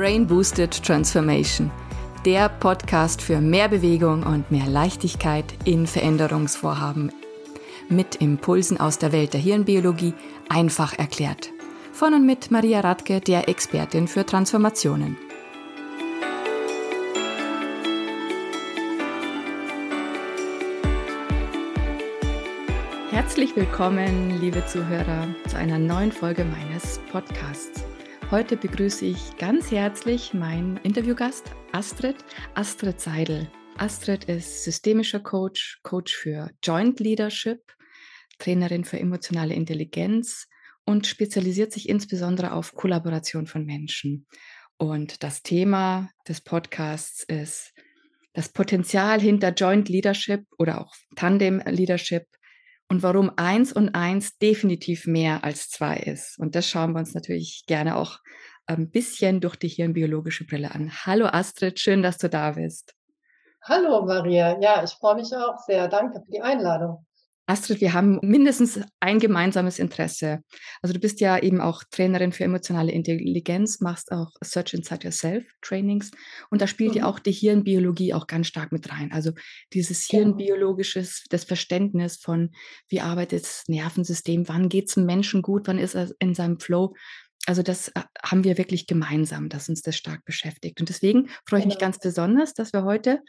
Brain Boosted Transformation, der Podcast für mehr Bewegung und mehr Leichtigkeit in Veränderungsvorhaben. Mit Impulsen aus der Welt der Hirnbiologie einfach erklärt. Von und mit Maria Radke, der Expertin für Transformationen. Herzlich willkommen, liebe Zuhörer, zu einer neuen Folge meines Podcasts. Heute begrüße ich ganz herzlich meinen Interviewgast Astrid, Astrid Seidel. Astrid ist systemischer Coach, Coach für Joint Leadership, Trainerin für emotionale Intelligenz und spezialisiert sich insbesondere auf Kollaboration von Menschen. Und das Thema des Podcasts ist das Potenzial hinter Joint Leadership oder auch Tandem Leadership und warum eins und eins definitiv mehr als zwei ist. Und das schauen wir uns natürlich gerne auch ein bisschen durch die hirnbiologische Brille an. Hallo Astrid, schön, dass du da bist. Hallo Maria, ja, ich freue mich auch sehr. Danke für die Einladung. Astrid, wir haben mindestens ein gemeinsames Interesse. Also du bist ja eben auch Trainerin für emotionale Intelligenz, machst auch Search Inside Yourself Trainings und da spielt mhm. ja auch die Hirnbiologie auch ganz stark mit rein. Also dieses genau. hirnbiologisches, das Verständnis von, wie arbeitet das Nervensystem, wann geht es dem Menschen gut, wann ist er in seinem Flow. Also das äh, haben wir wirklich gemeinsam, dass uns das stark beschäftigt. Und deswegen freue ich mich genau. ganz besonders, dass wir heute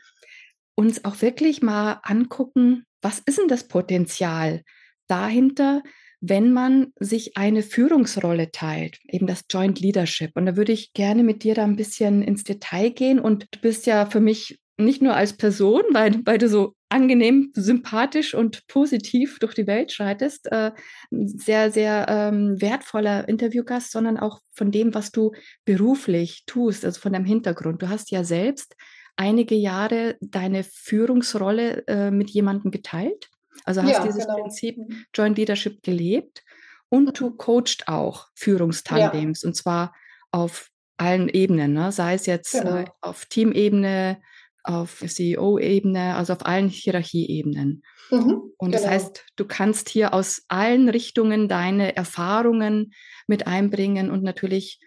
uns auch wirklich mal angucken, was ist denn das Potenzial dahinter, wenn man sich eine Führungsrolle teilt, eben das Joint Leadership. Und da würde ich gerne mit dir da ein bisschen ins Detail gehen. Und du bist ja für mich nicht nur als Person, weil, weil du so angenehm, sympathisch und positiv durch die Welt schreitest, äh, sehr, sehr ähm, wertvoller Interviewgast, sondern auch von dem, was du beruflich tust, also von deinem Hintergrund. Du hast ja selbst einige Jahre deine Führungsrolle äh, mit jemandem geteilt. Also hast ja, dieses genau. Prinzip mhm. Joint Leadership gelebt und du mhm. coachst auch Führungstandems ja. und zwar auf allen Ebenen, ne? sei es jetzt äh, genau. äh, auf Teamebene, auf CEO-Ebene, also auf allen Hierarchieebenen. Mhm, und das genau. heißt, du kannst hier aus allen Richtungen deine Erfahrungen mit einbringen und natürlich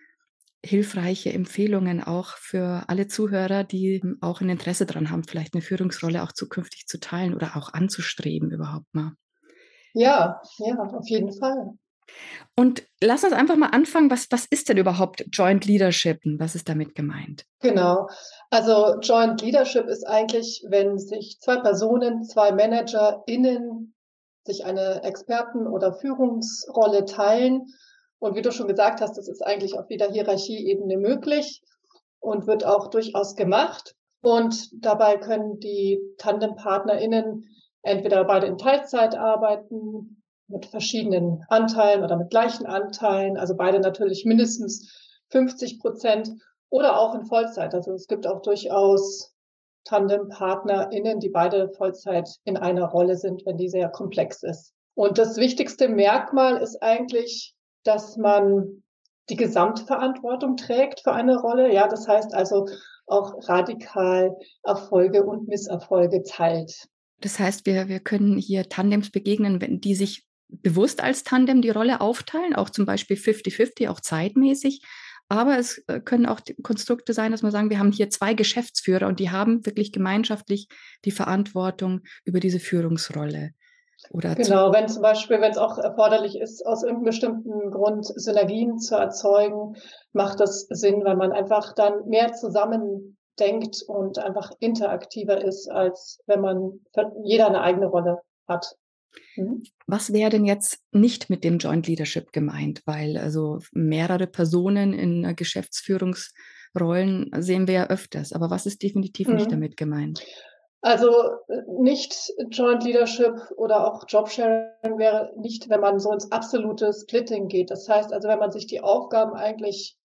hilfreiche Empfehlungen auch für alle Zuhörer, die auch ein Interesse daran haben, vielleicht eine Führungsrolle auch zukünftig zu teilen oder auch anzustreben überhaupt mal. Ja, ja, auf jeden Fall. Und lass uns einfach mal anfangen, was, was ist denn überhaupt Joint Leadership? Was ist damit gemeint? Genau. Also Joint Leadership ist eigentlich, wenn sich zwei Personen, zwei ManagerInnen sich eine Experten- oder Führungsrolle teilen und wie du schon gesagt hast, das ist eigentlich auf jeder Hierarchieebene möglich und wird auch durchaus gemacht. Und dabei können die TandempartnerInnen entweder beide in Teilzeit arbeiten, mit verschiedenen Anteilen oder mit gleichen Anteilen, also beide natürlich mindestens 50 Prozent oder auch in Vollzeit. Also es gibt auch durchaus TandempartnerInnen, die beide Vollzeit in einer Rolle sind, wenn die sehr komplex ist. Und das wichtigste Merkmal ist eigentlich, dass man die Gesamtverantwortung trägt für eine Rolle. Ja, das heißt also auch radikal Erfolge und Misserfolge teilt. Das heißt, wir, wir können hier Tandems begegnen, wenn die sich bewusst als Tandem die Rolle aufteilen, auch zum Beispiel 50-50, auch zeitmäßig. Aber es äh, können auch Konstrukte sein, dass man sagen, wir haben hier zwei Geschäftsführer und die haben wirklich gemeinschaftlich die Verantwortung über diese Führungsrolle. Oder genau, wenn zum Beispiel, wenn es auch erforderlich ist, aus irgendeinem bestimmten Grund Synergien zu erzeugen, macht das Sinn, weil man einfach dann mehr zusammen denkt und einfach interaktiver ist, als wenn man jeder eine eigene Rolle hat. Mhm. Was wäre denn jetzt nicht mit dem Joint Leadership gemeint? Weil also mehrere Personen in Geschäftsführungsrollen sehen wir ja öfters. Aber was ist definitiv mhm. nicht damit gemeint? Also äh, nicht Joint Leadership oder auch Jobsharing wäre nicht, wenn man so ins absolute Splitting geht. Das heißt also, wenn man sich die Aufgaben eigentlich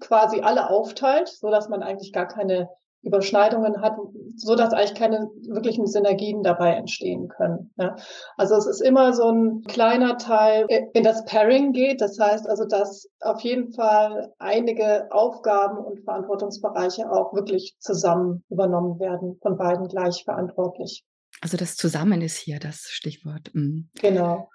quasi alle aufteilt, so dass man eigentlich gar keine Überschneidungen hat, so dass eigentlich keine wirklichen Synergien dabei entstehen können. Ja. Also es ist immer so ein kleiner Teil in das Pairing geht. Das heißt also, dass auf jeden Fall einige Aufgaben und Verantwortungsbereiche auch wirklich zusammen übernommen werden, von beiden gleich verantwortlich. Also das Zusammen ist hier das Stichwort. Mhm. Genau.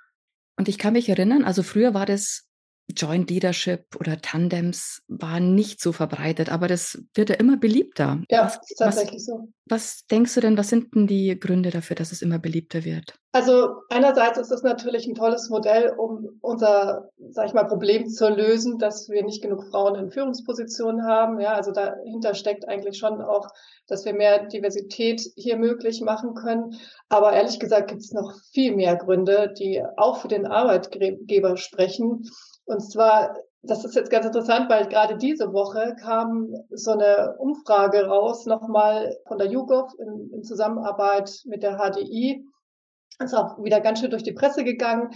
Und ich kann mich erinnern, also früher war das Joint Leadership oder Tandems waren nicht so verbreitet, aber das wird ja immer beliebter. Ja, was, ist tatsächlich was, so. Was denkst du denn, was sind denn die Gründe dafür, dass es immer beliebter wird? Also einerseits ist es natürlich ein tolles Modell, um unser, sag ich mal, Problem zu lösen, dass wir nicht genug Frauen in Führungspositionen haben. Ja, also dahinter steckt eigentlich schon auch, dass wir mehr Diversität hier möglich machen können. Aber ehrlich gesagt gibt es noch viel mehr Gründe, die auch für den Arbeitgeber sprechen. Und zwar, das ist jetzt ganz interessant, weil gerade diese Woche kam so eine Umfrage raus, nochmal von der YouGov in, in Zusammenarbeit mit der HDI. Ist auch wieder ganz schön durch die Presse gegangen.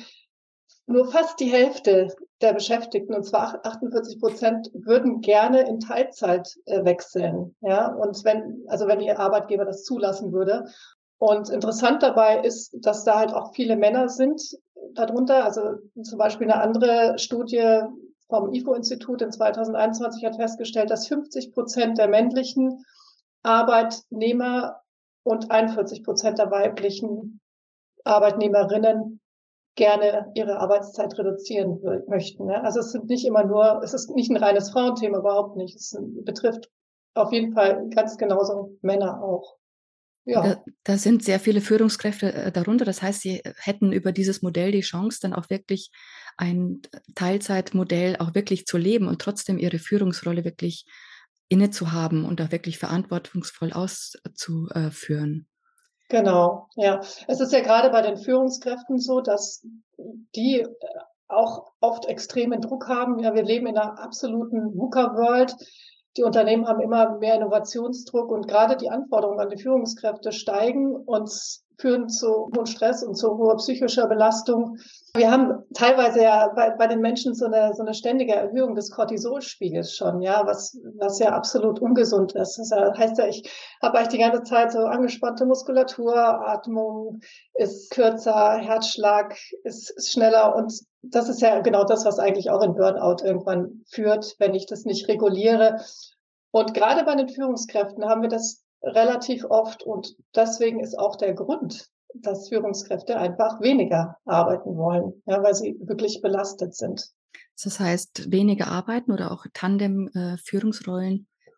Nur fast die Hälfte der Beschäftigten, und zwar 48 Prozent, würden gerne in Teilzeit äh, wechseln. Ja, und wenn, also wenn ihr Arbeitgeber das zulassen würde. Und interessant dabei ist, dass da halt auch viele Männer sind, darunter. Also zum Beispiel eine andere Studie vom IFO-Institut in 2021 hat festgestellt, dass 50 Prozent der männlichen Arbeitnehmer und 41 Prozent der weiblichen Arbeitnehmerinnen gerne ihre Arbeitszeit reduzieren möchten. Ne? Also es sind nicht immer nur, es ist nicht ein reines Frauenthema, überhaupt nicht. Es betrifft auf jeden Fall ganz genauso Männer auch. Ja. Da, da, sind sehr viele Führungskräfte äh, darunter. Das heißt, sie hätten über dieses Modell die Chance, dann auch wirklich ein Teilzeitmodell auch wirklich zu leben und trotzdem ihre Führungsrolle wirklich inne zu haben und auch wirklich verantwortungsvoll auszuführen. Genau, ja. Es ist ja gerade bei den Führungskräften so, dass die äh, auch oft extremen Druck haben. Ja, wir leben in einer absoluten VUCA-World die Unternehmen haben immer mehr Innovationsdruck und gerade die Anforderungen an die Führungskräfte steigen und führen zu hohem Stress und zu hoher psychischer Belastung. Wir haben teilweise ja bei, bei den Menschen so eine, so eine ständige Erhöhung des Cortisolspiegels schon, ja, was, was ja absolut ungesund ist. Das heißt ja, ich habe eigentlich die ganze Zeit so angespannte Muskulatur, Atmung ist kürzer, Herzschlag ist, ist schneller und das ist ja genau das, was eigentlich auch in Burnout irgendwann führt, wenn ich das nicht reguliere. Und gerade bei den Führungskräften haben wir das relativ oft und deswegen ist auch der Grund, dass Führungskräfte einfach weniger arbeiten wollen, ja, weil sie wirklich belastet sind. Das heißt, weniger arbeiten oder auch Tandem-Führungsrollen äh,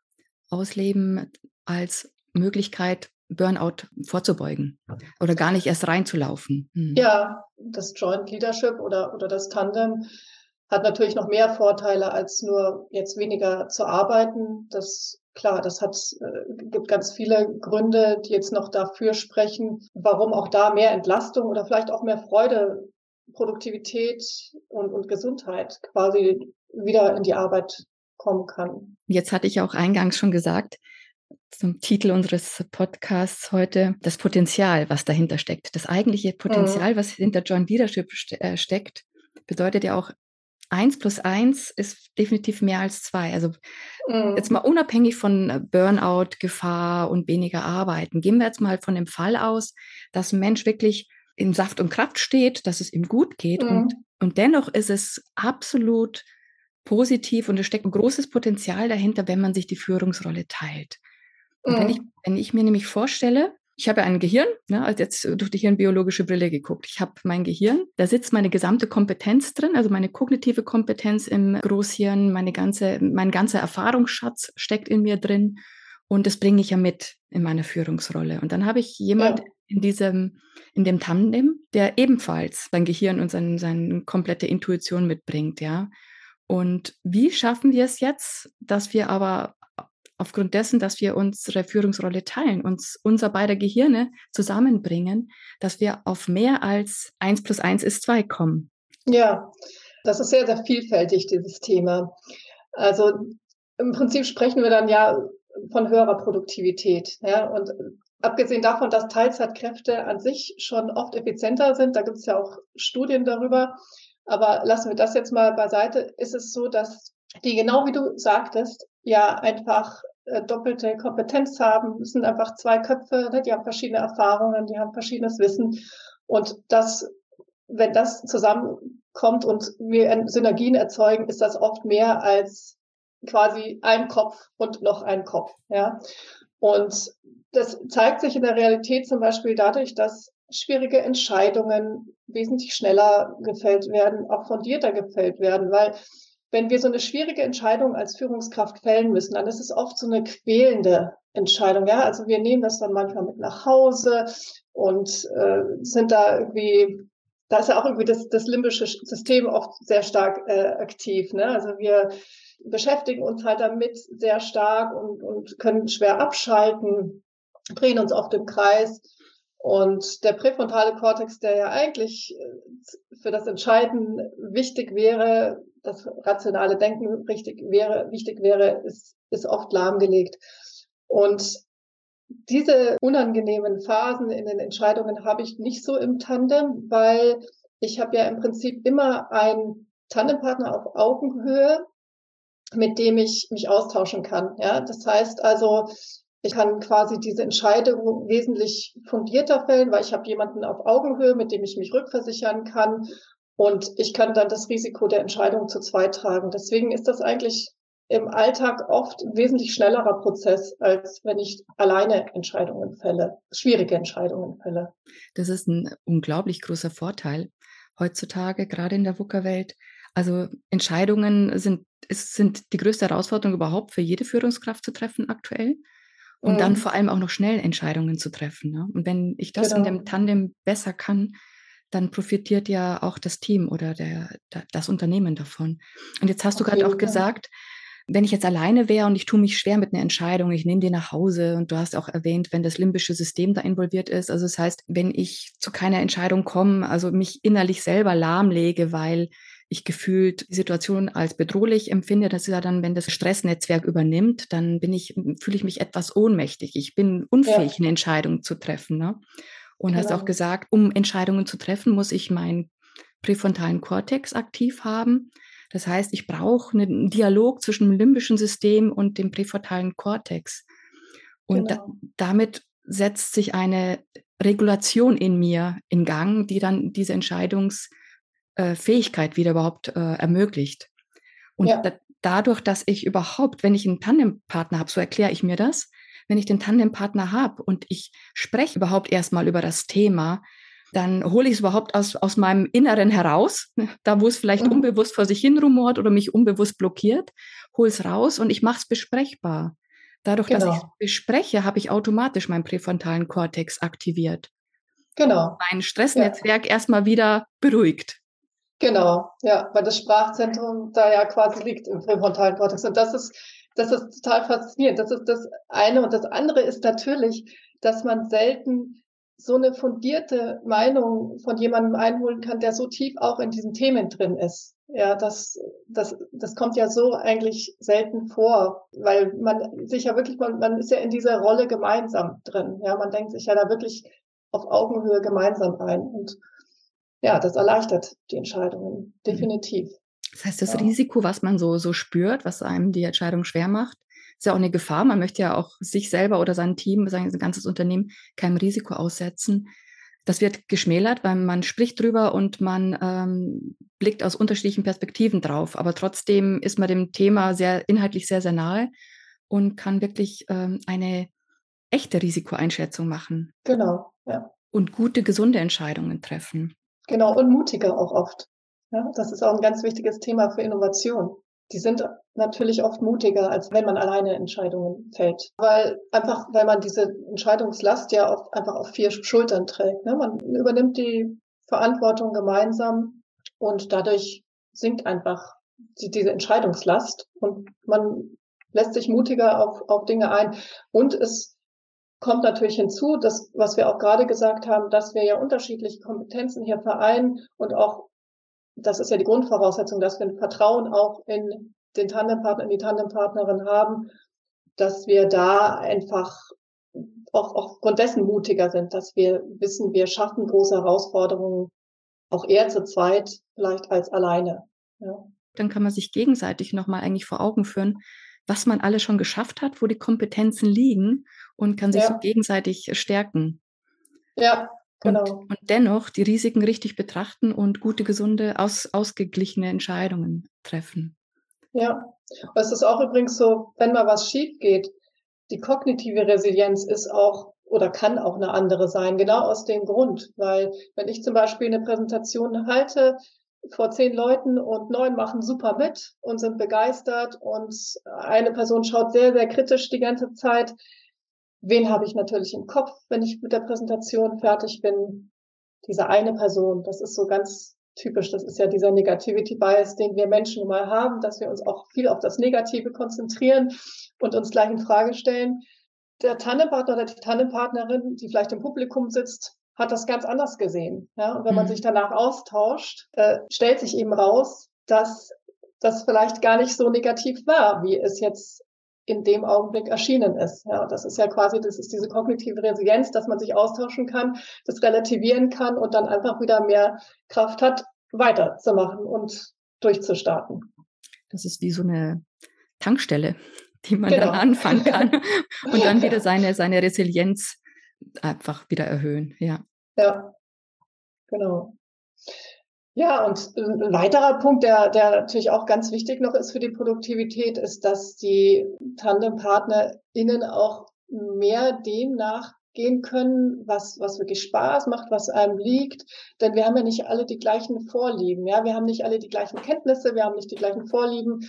ausleben als Möglichkeit, Burnout vorzubeugen oder gar nicht erst reinzulaufen. Hm. Ja, das Joint Leadership oder, oder das Tandem hat natürlich noch mehr Vorteile, als nur jetzt weniger zu arbeiten. Das klar, das hat, äh, gibt ganz viele Gründe, die jetzt noch dafür sprechen, warum auch da mehr Entlastung oder vielleicht auch mehr Freude, Produktivität und, und Gesundheit quasi wieder in die Arbeit kommen kann. Jetzt hatte ich auch eingangs schon gesagt, zum Titel unseres Podcasts heute, das Potenzial, was dahinter steckt. Das eigentliche Potenzial, mhm. was hinter John Leadership äh, steckt, bedeutet ja auch, eins plus eins ist definitiv mehr als zwei. Also mhm. jetzt mal unabhängig von Burnout, Gefahr und weniger Arbeiten, gehen wir jetzt mal von dem Fall aus, dass ein Mensch wirklich in Saft und Kraft steht, dass es ihm gut geht mhm. und, und dennoch ist es absolut positiv und es steckt ein großes Potenzial dahinter, wenn man sich die Führungsrolle teilt. Und wenn, ich, mhm. wenn ich mir nämlich vorstelle, ich habe ja ein Gehirn, ne, also jetzt durch die hirnbiologische Brille geguckt. Ich habe mein Gehirn, da sitzt meine gesamte Kompetenz drin, also meine kognitive Kompetenz im Großhirn, meine ganze, mein ganzer Erfahrungsschatz steckt in mir drin und das bringe ich ja mit in meiner Führungsrolle. Und dann habe ich jemand ja. in diesem, in dem Tandem, der ebenfalls sein Gehirn und sein, seine komplette Intuition mitbringt, ja. Und wie schaffen wir es jetzt, dass wir aber aufgrund dessen, dass wir unsere Führungsrolle teilen, uns unser beider Gehirne zusammenbringen, dass wir auf mehr als eins plus eins ist zwei kommen. Ja, das ist sehr, sehr vielfältig, dieses Thema. Also im Prinzip sprechen wir dann ja von höherer Produktivität. Ja, und abgesehen davon, dass Teilzeitkräfte an sich schon oft effizienter sind, da gibt es ja auch Studien darüber, aber lassen wir das jetzt mal beiseite, ist es so, dass die genau wie du sagtest, ja einfach äh, doppelte Kompetenz haben. Es sind einfach zwei Köpfe, ne? die haben verschiedene Erfahrungen, die haben verschiedenes Wissen. Und das, wenn das zusammenkommt und wir Synergien erzeugen, ist das oft mehr als quasi ein Kopf und noch ein Kopf. Ja. Und das zeigt sich in der Realität zum Beispiel dadurch, dass schwierige Entscheidungen wesentlich schneller gefällt werden, auch fundierter gefällt werden, weil wenn wir so eine schwierige Entscheidung als Führungskraft fällen müssen, dann ist es oft so eine quälende Entscheidung. Ja, also wir nehmen das dann manchmal mit nach Hause und äh, sind da irgendwie, da ist ja auch irgendwie das, das limbische System oft sehr stark äh, aktiv. Ne? Also wir beschäftigen uns halt damit sehr stark und, und können schwer abschalten, drehen uns oft im Kreis. Und der präfrontale Kortex, der ja eigentlich äh, für das Entscheiden wichtig wäre, das rationale Denken richtig wäre, wichtig wäre, ist, ist oft lahmgelegt. Und diese unangenehmen Phasen in den Entscheidungen habe ich nicht so im Tandem, weil ich habe ja im Prinzip immer einen Tandempartner auf Augenhöhe, mit dem ich mich austauschen kann. Ja, das heißt also, ich kann quasi diese Entscheidung wesentlich fundierter fällen, weil ich habe jemanden auf Augenhöhe, mit dem ich mich rückversichern kann und ich kann dann das Risiko der Entscheidung zu zweit tragen. Deswegen ist das eigentlich im Alltag oft ein wesentlich schnellerer Prozess, als wenn ich alleine Entscheidungen fälle, schwierige Entscheidungen fälle. Das ist ein unglaublich großer Vorteil heutzutage, gerade in der VUCA-Welt. Also Entscheidungen sind, es sind die größte Herausforderung überhaupt für jede Führungskraft zu treffen aktuell. Und mhm. dann vor allem auch noch schnell Entscheidungen zu treffen. Ne? Und wenn ich das genau. in dem Tandem besser kann, dann profitiert ja auch das Team oder der, das Unternehmen davon. Und jetzt hast okay, du gerade auch gesagt, wenn ich jetzt alleine wäre und ich tue mich schwer mit einer Entscheidung, ich nehme die nach Hause und du hast auch erwähnt, wenn das limbische System da involviert ist. Also das heißt, wenn ich zu keiner Entscheidung komme, also mich innerlich selber lahmlege, weil ich gefühlt die Situation als bedrohlich empfinde, das ist ja dann, wenn das Stressnetzwerk übernimmt, dann bin ich, fühle ich mich etwas ohnmächtig. Ich bin unfähig, ja. eine Entscheidung zu treffen. Ne? Und genau. hast auch genau. gesagt, um Entscheidungen zu treffen, muss ich meinen präfrontalen Kortex aktiv haben. Das heißt, ich brauche einen Dialog zwischen dem limbischen System und dem präfrontalen Kortex. Und genau. da, damit setzt sich eine Regulation in mir in Gang, die dann diese Entscheidungsfähigkeit äh, wieder überhaupt äh, ermöglicht. Und ja. da, dadurch, dass ich überhaupt, wenn ich einen Tandempartner habe, so erkläre ich mir das, wenn ich den Tandempartner habe und ich spreche überhaupt erstmal über das Thema, dann hole ich es überhaupt aus, aus meinem Inneren heraus, da wo es vielleicht mhm. unbewusst vor sich hin rumort oder mich unbewusst blockiert, hole es raus und ich mache es besprechbar. Dadurch, genau. dass ich bespreche, habe ich automatisch meinen präfrontalen Kortex aktiviert. Genau. Mein Stressnetzwerk ja. erstmal wieder beruhigt. Genau, ja, weil das Sprachzentrum da ja quasi liegt im präfrontalen Kortex. Und das ist das ist total faszinierend. Das ist das eine. Und das andere ist natürlich, dass man selten so eine fundierte Meinung von jemandem einholen kann, der so tief auch in diesen Themen drin ist. Ja, das, das, das kommt ja so eigentlich selten vor, weil man sich ja wirklich, man, man ist ja in dieser Rolle gemeinsam drin. Ja, man denkt sich ja da wirklich auf Augenhöhe gemeinsam ein. Und ja, das erleichtert die Entscheidungen mhm. definitiv. Das heißt, das ja. Risiko, was man so, so spürt, was einem die Entscheidung schwer macht, ist ja auch eine Gefahr. Man möchte ja auch sich selber oder sein Team, sein ganzes Unternehmen keinem Risiko aussetzen. Das wird geschmälert, weil man spricht drüber und man ähm, blickt aus unterschiedlichen Perspektiven drauf. Aber trotzdem ist man dem Thema sehr inhaltlich sehr, sehr nahe und kann wirklich ähm, eine echte Risikoeinschätzung machen. Genau, ja. Und gute, gesunde Entscheidungen treffen. Genau, und mutiger auch oft. Ja, das ist auch ein ganz wichtiges Thema für Innovation. Die sind natürlich oft mutiger, als wenn man alleine Entscheidungen fällt. Weil einfach, weil man diese Entscheidungslast ja oft einfach auf vier Schultern trägt. Ne? Man übernimmt die Verantwortung gemeinsam und dadurch sinkt einfach die, diese Entscheidungslast und man lässt sich mutiger auf, auf Dinge ein. Und es kommt natürlich hinzu, dass, was wir auch gerade gesagt haben, dass wir ja unterschiedliche Kompetenzen hier vereinen und auch das ist ja die Grundvoraussetzung, dass wir ein Vertrauen auch in den Tandempartner, in die Tandempartnerin haben, dass wir da einfach auch aufgrund dessen mutiger sind, dass wir wissen, wir schaffen große Herausforderungen auch eher zu zweit vielleicht als alleine. Ja. Dann kann man sich gegenseitig nochmal eigentlich vor Augen führen, was man alles schon geschafft hat, wo die Kompetenzen liegen und kann sich ja. so gegenseitig stärken. Ja, Genau. Und, und, dennoch die Risiken richtig betrachten und gute, gesunde, aus, ausgeglichene Entscheidungen treffen. Ja, es ist auch übrigens so, wenn mal was schief geht, die kognitive Resilienz ist auch oder kann auch eine andere sein, genau aus dem Grund, weil wenn ich zum Beispiel eine Präsentation halte vor zehn Leuten und neun machen super mit und sind begeistert und eine Person schaut sehr, sehr kritisch die ganze Zeit, wen habe ich natürlich im Kopf, wenn ich mit der Präsentation fertig bin? Diese eine Person, das ist so ganz typisch. Das ist ja dieser Negativity Bias, den wir Menschen mal haben, dass wir uns auch viel auf das Negative konzentrieren und uns gleich in Frage stellen. Der Tandempartner oder die Tandempartnerin, die vielleicht im Publikum sitzt, hat das ganz anders gesehen. Ja? Und wenn man mhm. sich danach austauscht, äh, stellt sich eben raus, dass das vielleicht gar nicht so negativ war, wie es jetzt in dem Augenblick erschienen ist. Ja, das ist ja quasi, das ist diese kognitive Resilienz, dass man sich austauschen kann, das relativieren kann und dann einfach wieder mehr Kraft hat, weiterzumachen und durchzustarten. Das ist wie so eine Tankstelle, die man genau. dann anfangen kann und dann wieder seine, seine Resilienz einfach wieder erhöhen. Ja. Ja, genau. Ja, und ein weiterer Punkt, der, der natürlich auch ganz wichtig noch ist für die Produktivität, ist, dass die TandempartnerInnen auch mehr dem nachgehen können, was, was wirklich Spaß macht, was einem liegt. Denn wir haben ja nicht alle die gleichen Vorlieben. Ja, wir haben nicht alle die gleichen Kenntnisse, wir haben nicht die gleichen Vorlieben.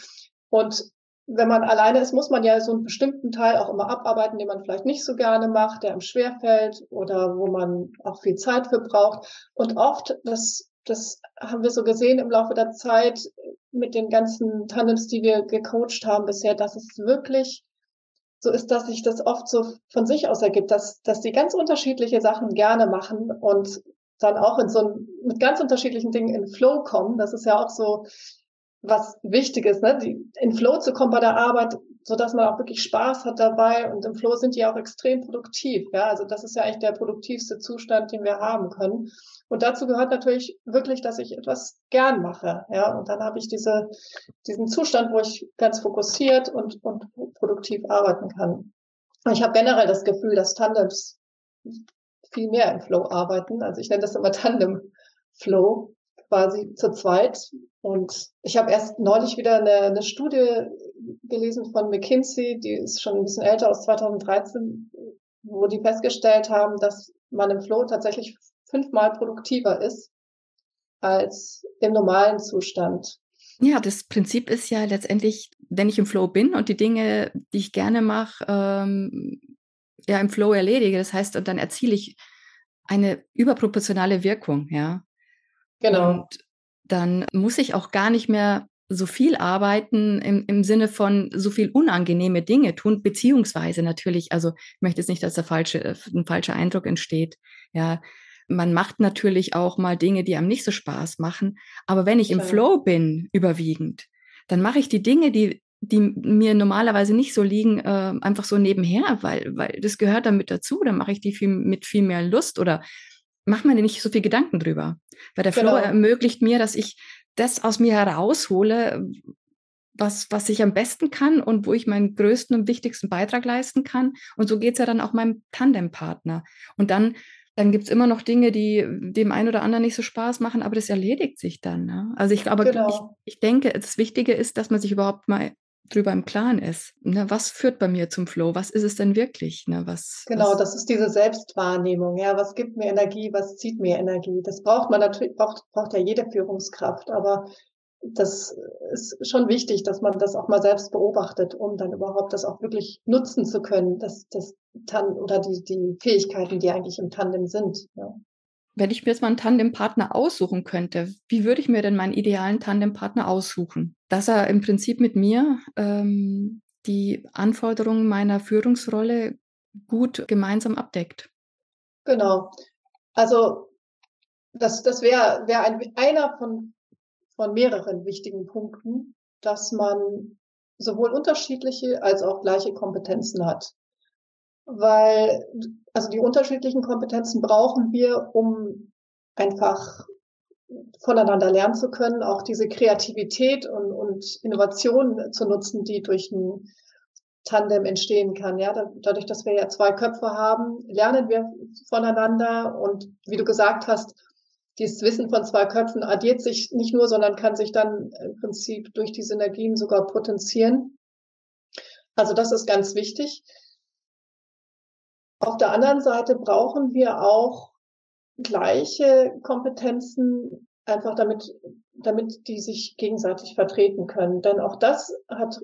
Und wenn man alleine ist, muss man ja so einen bestimmten Teil auch immer abarbeiten, den man vielleicht nicht so gerne macht, der einem schwerfällt oder wo man auch viel Zeit für braucht. Und oft, das das haben wir so gesehen im Laufe der Zeit mit den ganzen Tandems, die wir gecoacht haben bisher, dass es wirklich so ist, dass sich das oft so von sich aus ergibt, dass, dass die ganz unterschiedliche Sachen gerne machen und dann auch in so ein, mit ganz unterschiedlichen Dingen in Flow kommen. Das ist ja auch so was Wichtiges, ne? Die, in Flow zu kommen bei der Arbeit, so dass man auch wirklich Spaß hat dabei und im Flow sind die auch extrem produktiv. Ja, also das ist ja eigentlich der produktivste Zustand, den wir haben können. Und dazu gehört natürlich wirklich, dass ich etwas gern mache. Ja, und dann habe ich diese, diesen Zustand, wo ich ganz fokussiert und, und produktiv arbeiten kann. Ich habe generell das Gefühl, dass Tandems viel mehr im Flow arbeiten. Also ich nenne das immer Tandem Flow, quasi zu zweit. Und ich habe erst neulich wieder eine, eine Studie gelesen von McKinsey, die ist schon ein bisschen älter aus 2013, wo die festgestellt haben, dass man im Flow tatsächlich fünfmal produktiver ist als im normalen Zustand. Ja, das Prinzip ist ja letztendlich, wenn ich im Flow bin und die Dinge, die ich gerne mache, ähm, ja im Flow erledige. Das heißt, und dann erziele ich eine überproportionale Wirkung, ja. Genau. Und dann muss ich auch gar nicht mehr so viel arbeiten im, im Sinne von so viel unangenehme Dinge tun, beziehungsweise natürlich, also ich möchte jetzt nicht, dass der falsche, ein falscher Eindruck entsteht. Ja, man macht natürlich auch mal Dinge, die einem nicht so Spaß machen. Aber wenn ich im Flow bin, überwiegend, dann mache ich die Dinge, die, die mir normalerweise nicht so liegen, äh, einfach so nebenher, weil, weil das gehört damit dazu. Dann mache ich die viel, mit viel mehr Lust oder mache mir nicht so viel Gedanken drüber. Weil der genau. Flow ermöglicht mir, dass ich das aus mir heraushole, was, was ich am besten kann und wo ich meinen größten und wichtigsten Beitrag leisten kann. Und so geht es ja dann auch meinem Tandempartner. Und dann dann gibt es immer noch Dinge, die dem einen oder anderen nicht so Spaß machen, aber das erledigt sich dann. Ne? Also ich, aber genau. ich, ich denke, das Wichtige ist, dass man sich überhaupt mal drüber im Klaren ist. Ne? Was führt bei mir zum Flow? Was ist es denn wirklich? Ne? Was, genau, was? das ist diese Selbstwahrnehmung. Ja, was gibt mir Energie? Was zieht mir Energie? Das braucht man natürlich, braucht, braucht ja jede Führungskraft. Aber das ist schon wichtig, dass man das auch mal selbst beobachtet, um dann überhaupt das auch wirklich nutzen zu können, das, das Tan oder die, die Fähigkeiten, die eigentlich im Tandem sind. Ja. Wenn ich mir jetzt mal einen Tandempartner aussuchen könnte, wie würde ich mir denn meinen idealen Tandempartner aussuchen? Dass er im Prinzip mit mir ähm, die Anforderungen meiner Führungsrolle gut gemeinsam abdeckt. Genau. Also das, das wäre wär ein, einer von von mehreren wichtigen Punkten, dass man sowohl unterschiedliche als auch gleiche Kompetenzen hat. Weil, also die unterschiedlichen Kompetenzen brauchen wir, um einfach voneinander lernen zu können, auch diese Kreativität und, und Innovation zu nutzen, die durch ein Tandem entstehen kann. Ja, dadurch, dass wir ja zwei Köpfe haben, lernen wir voneinander und wie du gesagt hast, dieses Wissen von zwei Köpfen addiert sich nicht nur, sondern kann sich dann im Prinzip durch die Synergien sogar potenzieren. Also das ist ganz wichtig. Auf der anderen Seite brauchen wir auch gleiche Kompetenzen, einfach damit, damit die sich gegenseitig vertreten können. Denn auch das hat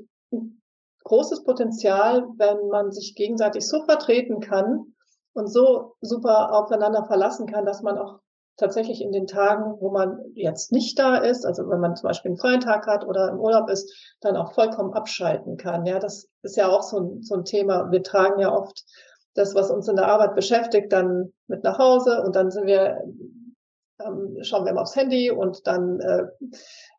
großes Potenzial, wenn man sich gegenseitig so vertreten kann und so super aufeinander verlassen kann, dass man auch tatsächlich in den Tagen, wo man jetzt nicht da ist, also wenn man zum Beispiel einen freien Tag hat oder im Urlaub ist, dann auch vollkommen abschalten kann. Ja, das ist ja auch so ein, so ein Thema. Wir tragen ja oft das, was uns in der Arbeit beschäftigt, dann mit nach Hause und dann sind wir, ähm, schauen wir mal aufs Handy und dann äh,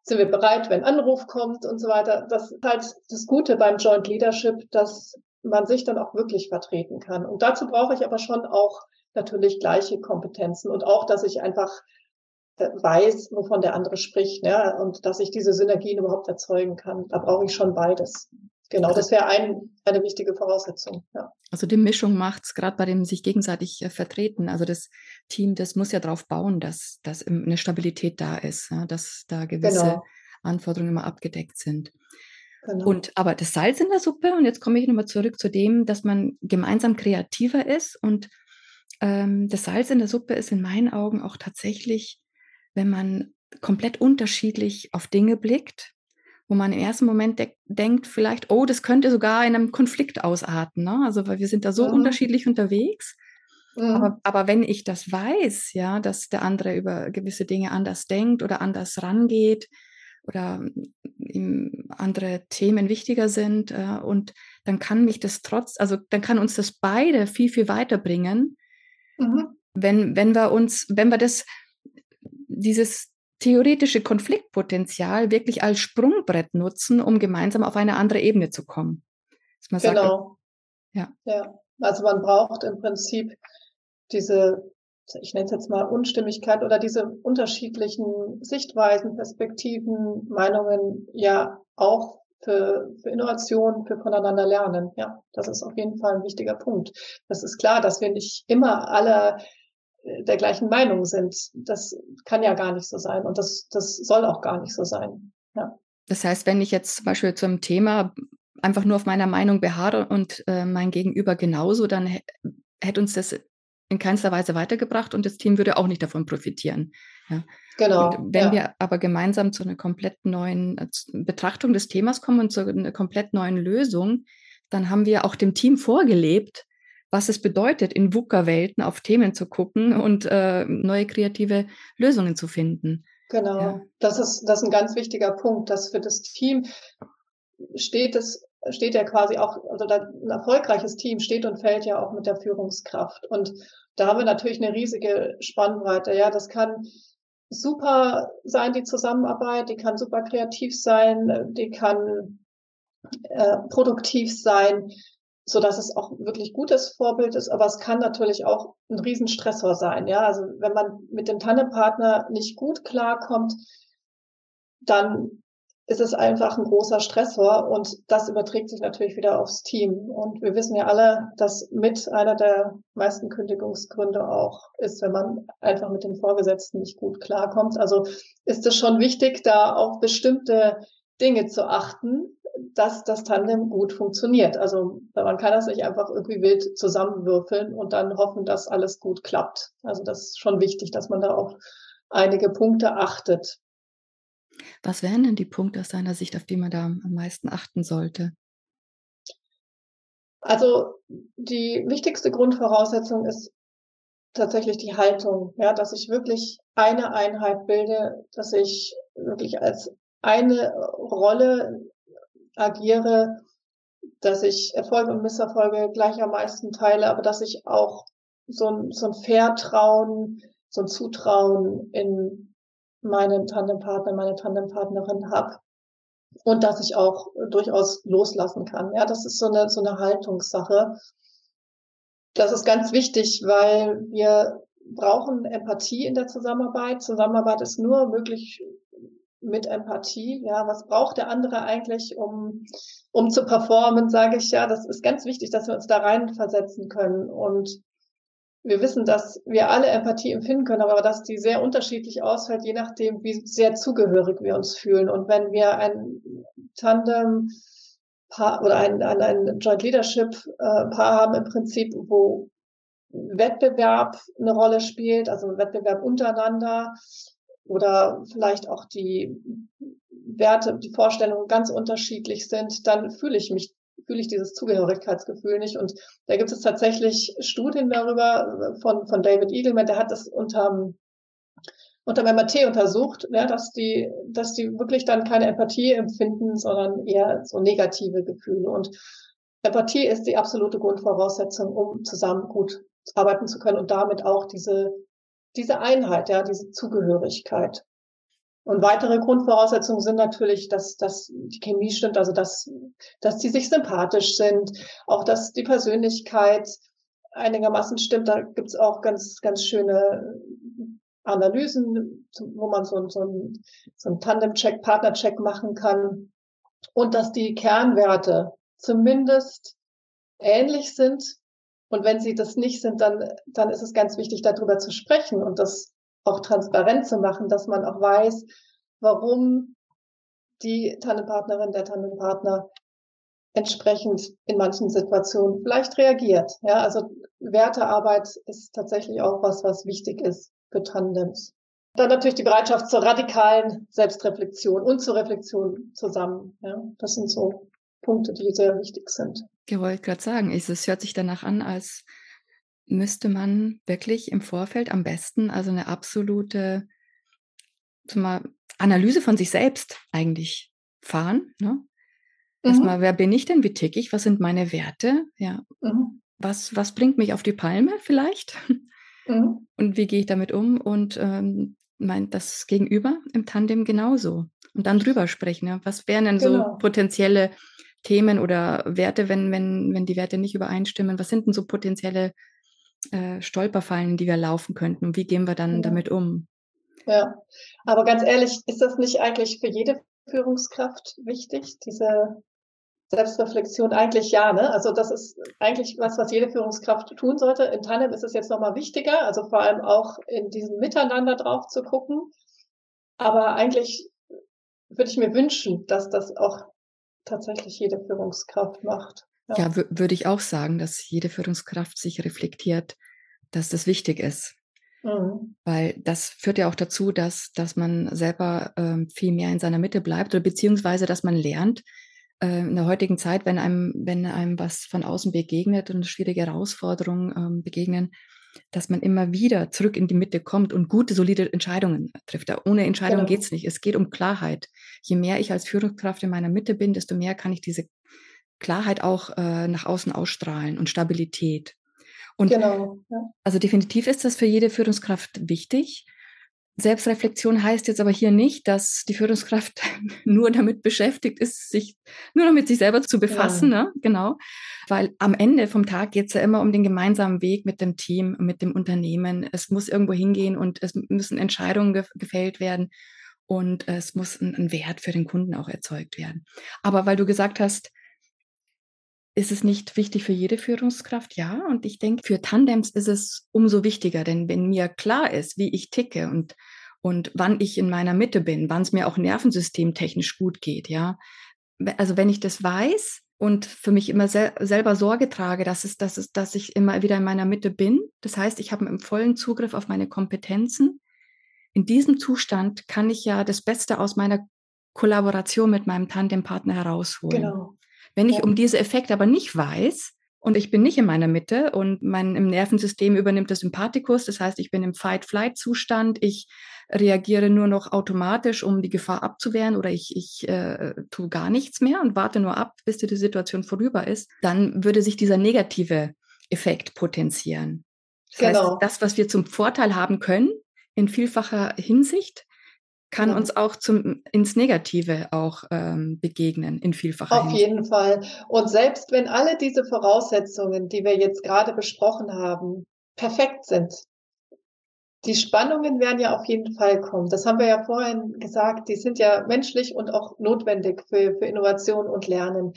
sind wir bereit, wenn Anruf kommt und so weiter. Das ist halt das Gute beim Joint Leadership, dass man sich dann auch wirklich vertreten kann. Und dazu brauche ich aber schon auch natürlich gleiche Kompetenzen und auch, dass ich einfach äh, weiß, wovon der andere spricht, ja, und dass ich diese Synergien überhaupt erzeugen kann. Da brauche ich schon beides. Genau, also, das wäre ein, eine wichtige Voraussetzung. Ja. Also die Mischung macht es gerade bei dem sich gegenseitig äh, vertreten. Also das Team, das muss ja darauf bauen, dass, dass eine Stabilität da ist, ja, dass da gewisse genau. Anforderungen immer abgedeckt sind. Genau. Und aber das Salz in der Suppe, und jetzt komme ich nochmal zurück zu dem, dass man gemeinsam kreativer ist und ähm, das Salz in der Suppe ist in meinen Augen auch tatsächlich, wenn man komplett unterschiedlich auf Dinge blickt, wo man im ersten Moment de denkt vielleicht, oh, das könnte sogar in einem Konflikt ausarten. Ne? Also weil wir sind da so mhm. unterschiedlich unterwegs. Mhm. Aber, aber wenn ich das weiß, ja, dass der andere über gewisse Dinge anders denkt oder anders rangeht oder ihm andere Themen wichtiger sind äh, und dann kann mich das trotz, also dann kann uns das beide viel, viel weiterbringen, Mhm. Wenn, wenn wir uns, wenn wir das, dieses theoretische Konfliktpotenzial wirklich als Sprungbrett nutzen, um gemeinsam auf eine andere Ebene zu kommen. genau. Sagt, ja. ja. Also man braucht im Prinzip diese, ich nenne es jetzt mal Unstimmigkeit oder diese unterschiedlichen Sichtweisen, Perspektiven, Meinungen ja auch für, für Innovation, für voneinander lernen. Ja, das ist auf jeden Fall ein wichtiger Punkt. Das ist klar, dass wir nicht immer alle der gleichen Meinung sind. Das kann ja gar nicht so sein und das, das soll auch gar nicht so sein. Ja. Das heißt, wenn ich jetzt zum Beispiel zum Thema einfach nur auf meiner Meinung beharre und äh, mein Gegenüber genauso, dann hätte uns das in keinster Weise weitergebracht und das Team würde auch nicht davon profitieren. Ja. Genau. Und wenn ja. wir aber gemeinsam zu einer komplett neuen äh, Betrachtung des Themas kommen und zu einer komplett neuen Lösung, dann haben wir auch dem Team vorgelebt, was es bedeutet, in VUCA-Welten auf Themen zu gucken und äh, neue kreative Lösungen zu finden. Genau, ja. das, ist, das ist ein ganz wichtiger Punkt, dass für das Team steht es steht ja quasi auch, also ein erfolgreiches Team steht und fällt ja auch mit der Führungskraft. Und da haben wir natürlich eine riesige Spannbreite. Ja, das kann super sein, die Zusammenarbeit, die kann super kreativ sein, die kann äh, produktiv sein, so dass es auch wirklich gutes Vorbild ist, aber es kann natürlich auch ein Riesenstressor sein. Ja, also wenn man mit dem Tandempartner nicht gut klarkommt, dann ist es einfach ein großer Stressor und das überträgt sich natürlich wieder aufs Team. Und wir wissen ja alle, dass mit einer der meisten Kündigungsgründe auch ist, wenn man einfach mit den Vorgesetzten nicht gut klarkommt. Also ist es schon wichtig, da auf bestimmte Dinge zu achten, dass das Tandem gut funktioniert. Also man kann das nicht einfach irgendwie wild zusammenwürfeln und dann hoffen, dass alles gut klappt. Also das ist schon wichtig, dass man da auf einige Punkte achtet. Was wären denn die Punkte aus deiner Sicht, auf die man da am meisten achten sollte? Also die wichtigste Grundvoraussetzung ist tatsächlich die Haltung, ja, dass ich wirklich eine Einheit bilde, dass ich wirklich als eine Rolle agiere, dass ich Erfolge und Misserfolge gleichermaßen teile, aber dass ich auch so ein, so ein Vertrauen, so ein Zutrauen in meinen Tandempartner, meine Tandempartnerin habe und dass ich auch durchaus loslassen kann. Ja, das ist so eine, so eine Haltungssache. Das ist ganz wichtig, weil wir brauchen Empathie in der Zusammenarbeit. Zusammenarbeit ist nur möglich mit Empathie. Ja, was braucht der andere eigentlich, um, um zu performen, sage ich ja. Das ist ganz wichtig, dass wir uns da reinversetzen können. Und wir wissen, dass wir alle Empathie empfinden können, aber dass die sehr unterschiedlich ausfällt, je nachdem, wie sehr zugehörig wir uns fühlen. Und wenn wir ein Tandem oder ein, ein, ein Joint Leadership Paar haben im Prinzip, wo Wettbewerb eine Rolle spielt, also Wettbewerb untereinander oder vielleicht auch die Werte, die Vorstellungen ganz unterschiedlich sind, dann fühle ich mich fühle ich dieses Zugehörigkeitsgefühl nicht. Und da gibt es tatsächlich Studien darüber von, von David Eagleman, der hat das unterm, unterm MRT untersucht, ja, dass die, dass die wirklich dann keine Empathie empfinden, sondern eher so negative Gefühle. Und Empathie ist die absolute Grundvoraussetzung, um zusammen gut arbeiten zu können und damit auch diese, diese Einheit, ja, diese Zugehörigkeit. Und weitere Grundvoraussetzungen sind natürlich, dass, dass die Chemie stimmt, also dass, dass die sich sympathisch sind, auch dass die Persönlichkeit einigermaßen stimmt. Da gibt's auch ganz, ganz schöne Analysen, wo man so, so ein, so ein Tandem-Check, Partner-Check machen kann. Und dass die Kernwerte zumindest ähnlich sind. Und wenn sie das nicht sind, dann, dann ist es ganz wichtig, darüber zu sprechen und das auch transparent zu machen, dass man auch weiß, warum die Tandempartnerin, der Tandempartner entsprechend in manchen Situationen vielleicht reagiert. Ja, also Wertearbeit ist tatsächlich auch was, was wichtig ist für Tandems. Dann natürlich die Bereitschaft zur radikalen Selbstreflexion und zur Reflexion zusammen. Ja, das sind so Punkte, die sehr wichtig sind. Ich wollte gerade sagen, es hört sich danach an, als müsste man wirklich im Vorfeld am besten also eine absolute mal, Analyse von sich selbst eigentlich fahren. Ne? Mhm. Erstmal, wer bin ich denn? Wie tick ich? Was sind meine Werte? Ja. Mhm. Was, was bringt mich auf die Palme vielleicht? Mhm. Und wie gehe ich damit um? Und ähm, mein, das Gegenüber im Tandem genauso. Und dann drüber sprechen. Ja? Was wären denn genau. so potenzielle Themen oder Werte, wenn, wenn, wenn die Werte nicht übereinstimmen? Was sind denn so potenzielle äh, Stolperfallen, die wir laufen könnten und wie gehen wir dann ja. damit um? Ja, aber ganz ehrlich, ist das nicht eigentlich für jede Führungskraft wichtig, diese Selbstreflexion? Eigentlich ja, ne? Also das ist eigentlich was, was jede Führungskraft tun sollte. In Tandem ist es jetzt nochmal wichtiger, also vor allem auch in diesem Miteinander drauf zu gucken. Aber eigentlich würde ich mir wünschen, dass das auch tatsächlich jede Führungskraft macht. Ja, ja würde ich auch sagen, dass jede Führungskraft sich reflektiert, dass das wichtig ist. Mhm. Weil das führt ja auch dazu, dass, dass man selber ähm, viel mehr in seiner Mitte bleibt oder beziehungsweise, dass man lernt, äh, in der heutigen Zeit, wenn einem, wenn einem was von außen begegnet und schwierige Herausforderungen ähm, begegnen, dass man immer wieder zurück in die Mitte kommt und gute, solide Entscheidungen trifft. Ohne Entscheidung genau. es nicht. Es geht um Klarheit. Je mehr ich als Führungskraft in meiner Mitte bin, desto mehr kann ich diese Klarheit auch äh, nach außen ausstrahlen und Stabilität. Und genau, ja. also definitiv ist das für jede Führungskraft wichtig. Selbstreflexion heißt jetzt aber hier nicht, dass die Führungskraft nur damit beschäftigt ist, sich nur noch mit sich selber zu befassen, ja. ne? genau. Weil am Ende vom Tag geht es ja immer um den gemeinsamen Weg mit dem Team, mit dem Unternehmen. Es muss irgendwo hingehen und es müssen Entscheidungen ge gefällt werden und es muss ein, ein Wert für den Kunden auch erzeugt werden. Aber weil du gesagt hast, ist es nicht wichtig für jede Führungskraft? Ja, und ich denke, für Tandems ist es umso wichtiger, denn wenn mir klar ist, wie ich ticke und, und wann ich in meiner Mitte bin, wann es mir auch nervensystemtechnisch gut geht, ja. Also wenn ich das weiß und für mich immer sel selber Sorge trage, dass, es, dass, es, dass ich immer wieder in meiner Mitte bin, das heißt, ich habe einen vollen Zugriff auf meine Kompetenzen. In diesem Zustand kann ich ja das Beste aus meiner Kollaboration mit meinem Tandempartner herausholen. Genau. Wenn ich um diese Effekte aber nicht weiß und ich bin nicht in meiner Mitte und mein im Nervensystem übernimmt das Sympathikus, das heißt, ich bin im Fight-Flight-Zustand, ich reagiere nur noch automatisch, um die Gefahr abzuwehren oder ich, ich äh, tue gar nichts mehr und warte nur ab, bis die Situation vorüber ist, dann würde sich dieser negative Effekt potenzieren. Das genau. heißt, das, was wir zum Vorteil haben können, in vielfacher Hinsicht, kann ja. uns auch zum, ins Negative auch ähm, begegnen in vielfacher Auf Hinsicht. jeden Fall. Und selbst wenn alle diese Voraussetzungen, die wir jetzt gerade besprochen haben, perfekt sind, die Spannungen werden ja auf jeden Fall kommen. Das haben wir ja vorhin gesagt. Die sind ja menschlich und auch notwendig für, für Innovation und Lernen.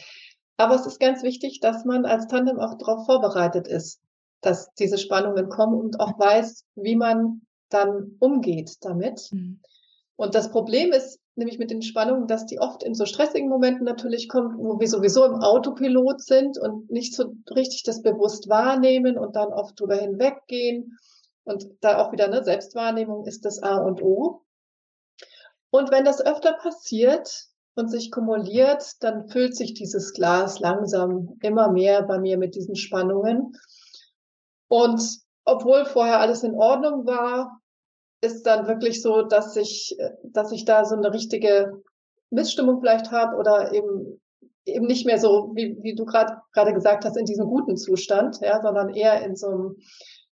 Aber es ist ganz wichtig, dass man als Tandem auch darauf vorbereitet ist, dass diese Spannungen kommen und auch weiß, wie man dann umgeht damit. Mhm. Und das Problem ist nämlich mit den Spannungen, dass die oft in so stressigen Momenten natürlich kommen, wo wir sowieso im Autopilot sind und nicht so richtig das bewusst wahrnehmen und dann oft drüber hinweggehen. Und da auch wieder eine Selbstwahrnehmung ist das A und O. Und wenn das öfter passiert und sich kumuliert, dann füllt sich dieses Glas langsam immer mehr bei mir mit diesen Spannungen. Und obwohl vorher alles in Ordnung war, ist dann wirklich so, dass ich, dass ich da so eine richtige Missstimmung vielleicht habe oder eben eben nicht mehr so, wie, wie du gerade gerade gesagt hast, in diesem guten Zustand, ja, sondern eher in so einem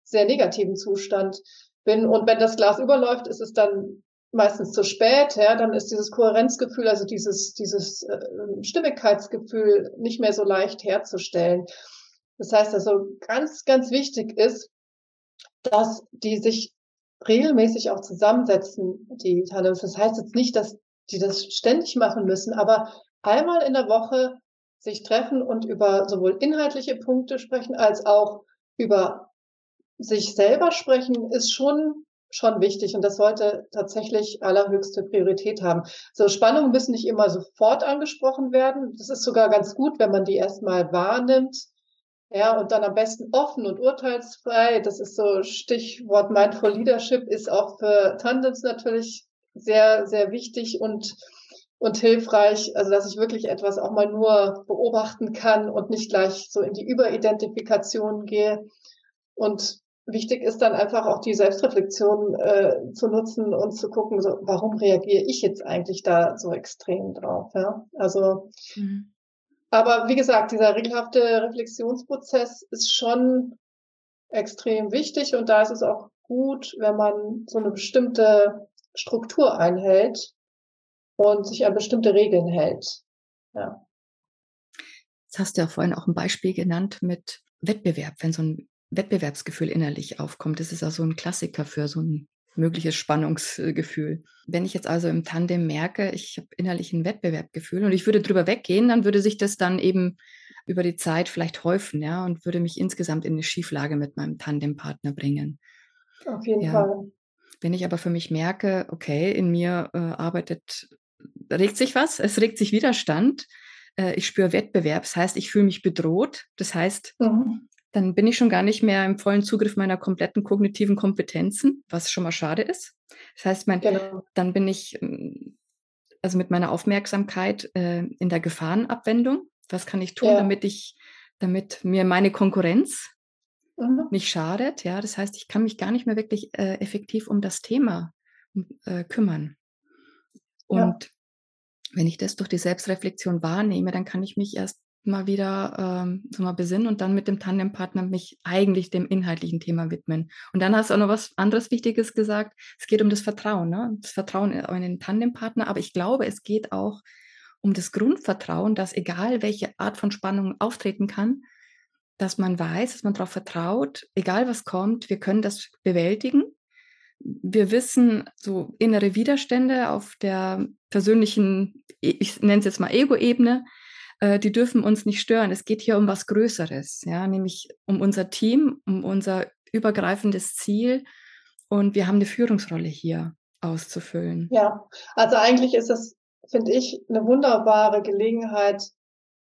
sehr negativen Zustand bin. Und wenn das Glas überläuft, ist es dann meistens zu spät, ja, dann ist dieses Kohärenzgefühl, also dieses, dieses äh, Stimmigkeitsgefühl nicht mehr so leicht herzustellen. Das heißt also, ganz, ganz wichtig ist, dass die sich regelmäßig auch zusammensetzen, die Tandems. Das heißt jetzt nicht, dass die das ständig machen müssen, aber einmal in der Woche sich treffen und über sowohl inhaltliche Punkte sprechen als auch über sich selber sprechen, ist schon schon wichtig und das sollte tatsächlich allerhöchste Priorität haben. So Spannungen müssen nicht immer sofort angesprochen werden. Das ist sogar ganz gut, wenn man die erstmal wahrnimmt ja, und dann am besten offen und urteilsfrei. Das ist so Stichwort Mindful Leadership ist auch für Tandems natürlich sehr, sehr wichtig und, und hilfreich. Also, dass ich wirklich etwas auch mal nur beobachten kann und nicht gleich so in die Überidentifikation gehe. Und wichtig ist dann einfach auch die Selbstreflexion äh, zu nutzen und zu gucken, so, warum reagiere ich jetzt eigentlich da so extrem drauf? Ja? Also, mhm. Aber wie gesagt, dieser regelhafte Reflexionsprozess ist schon extrem wichtig und da ist es auch gut, wenn man so eine bestimmte Struktur einhält und sich an bestimmte Regeln hält. Ja. Jetzt hast du ja vorhin auch ein Beispiel genannt mit Wettbewerb, wenn so ein Wettbewerbsgefühl innerlich aufkommt. Das ist ja so ein Klassiker für so ein mögliches Spannungsgefühl. Wenn ich jetzt also im Tandem merke, ich habe innerlich ein Wettbewerbgefühl und ich würde drüber weggehen, dann würde sich das dann eben über die Zeit vielleicht häufen, ja, und würde mich insgesamt in eine Schieflage mit meinem Tandempartner bringen. Auf jeden ja. Fall. Wenn ich aber für mich merke, okay, in mir äh, arbeitet, regt sich was, es regt sich Widerstand, äh, ich spüre Wettbewerb, das heißt, ich fühle mich bedroht, das heißt, mhm dann bin ich schon gar nicht mehr im vollen Zugriff meiner kompletten kognitiven Kompetenzen, was schon mal schade ist. Das heißt, mein, genau. dann bin ich ähm, also mit meiner Aufmerksamkeit äh, in der Gefahrenabwendung. Was kann ich tun, ja. damit ich, damit mir meine Konkurrenz mhm. nicht schadet? Ja, das heißt, ich kann mich gar nicht mehr wirklich äh, effektiv um das Thema äh, kümmern. Und ja. wenn ich das durch die Selbstreflexion wahrnehme, dann kann ich mich erst mal wieder ähm, so mal besinnen und dann mit dem Tandempartner mich eigentlich dem inhaltlichen Thema widmen. Und dann hast du auch noch was anderes Wichtiges gesagt. Es geht um das Vertrauen, ne? das Vertrauen in den Tandempartner. Aber ich glaube, es geht auch um das Grundvertrauen, dass egal welche Art von Spannung auftreten kann, dass man weiß, dass man darauf vertraut, egal was kommt, wir können das bewältigen. Wir wissen so innere Widerstände auf der persönlichen, ich nenne es jetzt mal Ego-Ebene, äh, die dürfen uns nicht stören. Es geht hier um was Größeres, ja, nämlich um unser Team, um unser übergreifendes Ziel. Und wir haben eine Führungsrolle hier auszufüllen. Ja, also eigentlich ist es, finde ich, eine wunderbare Gelegenheit,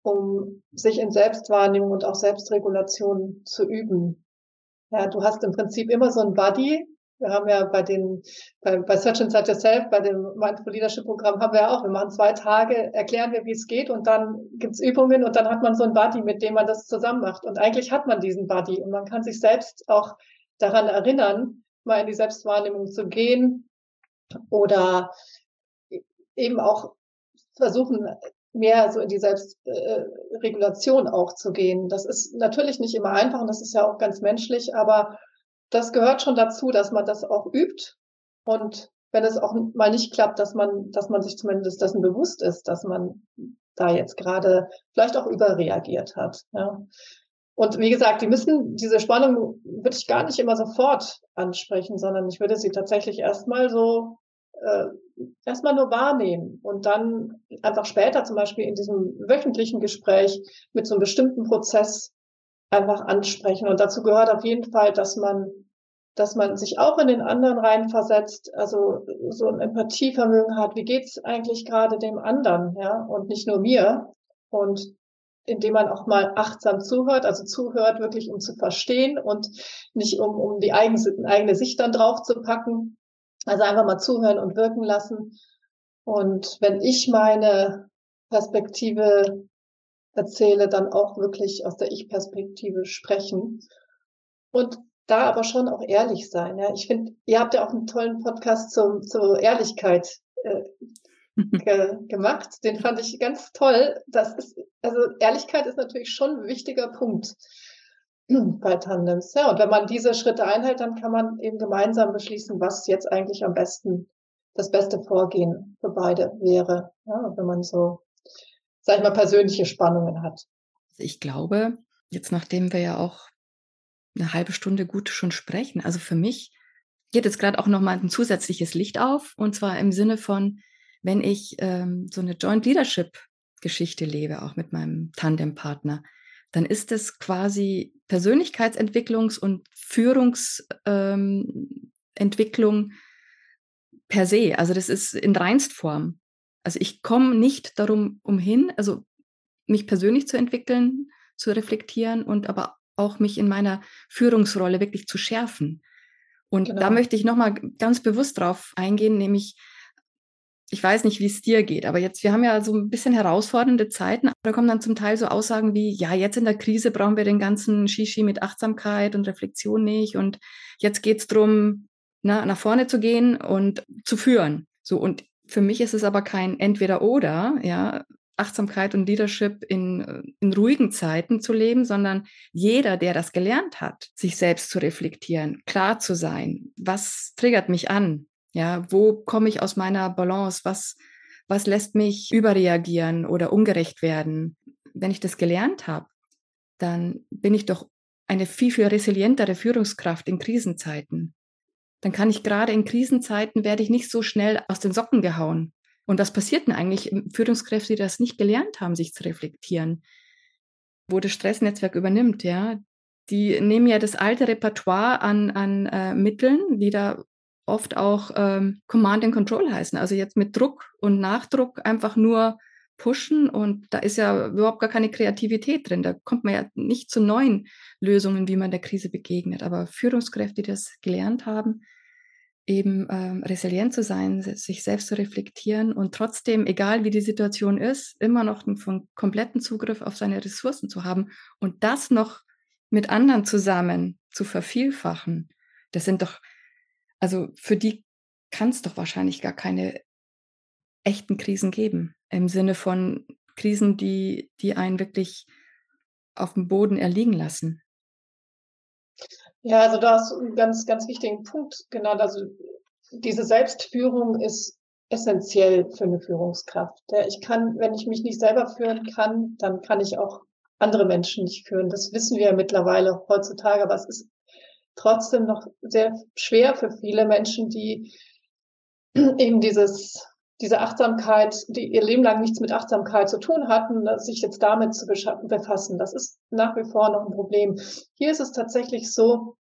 um sich in Selbstwahrnehmung und auch Selbstregulation zu üben. Ja, du hast im Prinzip immer so ein Buddy, wir haben ja bei den, bei, bei Search Inside Yourself, bei dem Mindful Leadership Programm haben wir ja auch, wir machen zwei Tage, erklären wir, wie es geht und dann gibt's Übungen und dann hat man so ein Buddy, mit dem man das zusammen macht. Und eigentlich hat man diesen Buddy und man kann sich selbst auch daran erinnern, mal in die Selbstwahrnehmung zu gehen oder eben auch versuchen, mehr so in die Selbstregulation äh, auch zu gehen. Das ist natürlich nicht immer einfach und das ist ja auch ganz menschlich, aber das gehört schon dazu, dass man das auch übt. Und wenn es auch mal nicht klappt, dass man, dass man sich zumindest dessen bewusst ist, dass man da jetzt gerade vielleicht auch überreagiert hat. Ja. Und wie gesagt, die müssen, diese Spannung würde ich gar nicht immer sofort ansprechen, sondern ich würde sie tatsächlich erstmal so, äh, erstmal nur wahrnehmen und dann einfach später zum Beispiel in diesem wöchentlichen Gespräch mit so einem bestimmten Prozess einfach ansprechen. Und dazu gehört auf jeden Fall, dass man dass man sich auch in den anderen reinversetzt, also so ein Empathievermögen hat, wie geht's eigentlich gerade dem anderen, ja, und nicht nur mir. Und indem man auch mal achtsam zuhört, also zuhört wirklich, um zu verstehen und nicht um, um die eigene, eigene Sicht dann drauf zu packen. Also einfach mal zuhören und wirken lassen. Und wenn ich meine Perspektive erzähle, dann auch wirklich aus der Ich-Perspektive sprechen. Und da aber schon auch ehrlich sein. Ja, ich finde, ihr habt ja auch einen tollen Podcast zum, zur Ehrlichkeit äh, ge, gemacht. Den fand ich ganz toll. Das ist, also Ehrlichkeit ist natürlich schon ein wichtiger Punkt bei Tandems. Ja, und wenn man diese Schritte einhält, dann kann man eben gemeinsam beschließen, was jetzt eigentlich am besten das beste Vorgehen für beide wäre. Ja, wenn man so, sag ich mal, persönliche Spannungen hat. Ich glaube, jetzt nachdem wir ja auch eine halbe Stunde gut schon sprechen. Also für mich geht jetzt gerade auch nochmal ein zusätzliches Licht auf. Und zwar im Sinne von, wenn ich ähm, so eine Joint Leadership Geschichte lebe, auch mit meinem Tandempartner, dann ist es quasi Persönlichkeitsentwicklungs- und Führungsentwicklung ähm, per se. Also das ist in Reinstform. Also ich komme nicht darum umhin, also mich persönlich zu entwickeln, zu reflektieren und aber auch mich in meiner Führungsrolle wirklich zu schärfen. Und genau. da möchte ich nochmal ganz bewusst drauf eingehen, nämlich, ich weiß nicht, wie es dir geht, aber jetzt, wir haben ja so ein bisschen herausfordernde Zeiten. Da kommen dann zum Teil so Aussagen wie, ja, jetzt in der Krise brauchen wir den ganzen Shishi mit Achtsamkeit und Reflexion nicht. Und jetzt geht es darum, na, nach vorne zu gehen und zu führen. So, und für mich ist es aber kein Entweder-Oder, ja, Achtsamkeit und Leadership in, äh, in ruhigen Zeiten zu leben, sondern jeder, der das gelernt hat, sich selbst zu reflektieren, klar zu sein, was triggert mich an? Ja, wo komme ich aus meiner Balance? Was, was lässt mich überreagieren oder ungerecht werden? Wenn ich das gelernt habe, dann bin ich doch eine viel, viel resilientere Führungskraft in Krisenzeiten. Dann kann ich gerade in Krisenzeiten, werde ich nicht so schnell aus den Socken gehauen, und was passiert denn eigentlich Führungskräfte, die das nicht gelernt haben, sich zu reflektieren? Wo das Stressnetzwerk übernimmt, ja. Die nehmen ja das alte Repertoire an, an äh, Mitteln, die da oft auch ähm, Command and Control heißen. Also jetzt mit Druck und Nachdruck einfach nur pushen und da ist ja überhaupt gar keine Kreativität drin. Da kommt man ja nicht zu neuen Lösungen, wie man der Krise begegnet. Aber Führungskräfte, die das gelernt haben, eben ähm, resilient zu sein, sich selbst zu reflektieren und trotzdem, egal wie die Situation ist, immer noch einen kompletten Zugriff auf seine Ressourcen zu haben und das noch mit anderen zusammen zu vervielfachen. Das sind doch, also für die kann es doch wahrscheinlich gar keine echten Krisen geben. Im Sinne von Krisen, die, die einen wirklich auf dem Boden erliegen lassen. Ja, also da hast du einen ganz, ganz wichtigen Punkt genannt. Also diese Selbstführung ist essentiell für eine Führungskraft. Ich kann, wenn ich mich nicht selber führen kann, dann kann ich auch andere Menschen nicht führen. Das wissen wir mittlerweile heutzutage, aber es ist trotzdem noch sehr schwer für viele Menschen, die eben dieses diese Achtsamkeit, die ihr Leben lang nichts mit Achtsamkeit zu tun hatten, sich jetzt damit zu befassen. Das ist nach wie vor noch ein Problem. Hier ist es tatsächlich so,